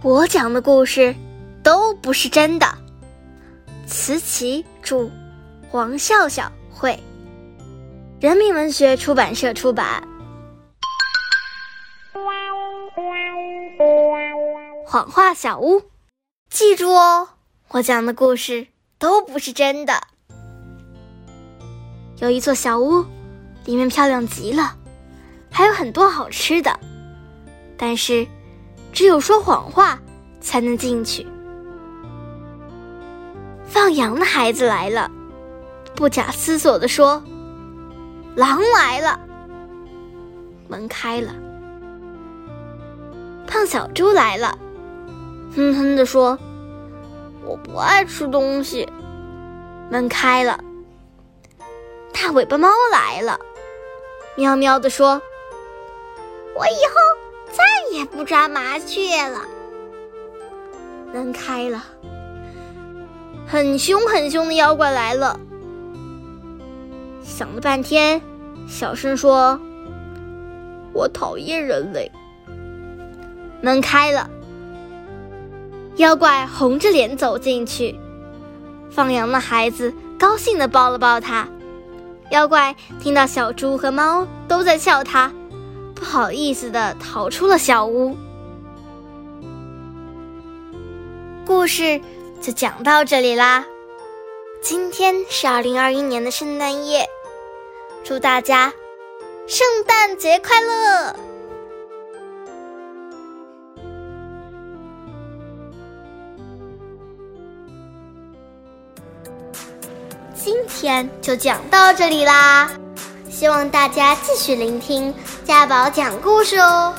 我讲的故事都不是真的。慈琪著，黄笑笑绘，人民文学出版社出版。谎话小屋，记住哦，我讲的故事都不是真的。有一座小屋，里面漂亮极了，还有很多好吃的，但是。只有说谎话才能进去。放羊的孩子来了，不假思索地说：“狼来了。”门开了。胖小猪来了，哼哼地说：“我不爱吃东西。”门开了。大尾巴猫来了，喵喵地说：“我以后。”也不抓麻雀了。门开了，很凶很凶的妖怪来了。想了半天，小声说：“我讨厌人类。”门开了，妖怪红着脸走进去。放羊的孩子高兴的抱了抱他。妖怪听到小猪和猫都在笑他。不好意思的逃出了小屋。故事就讲到这里啦。今天是二零二一年的圣诞夜，祝大家圣诞节快乐！今天就讲到这里啦。希望大家继续聆听家宝讲故事哦。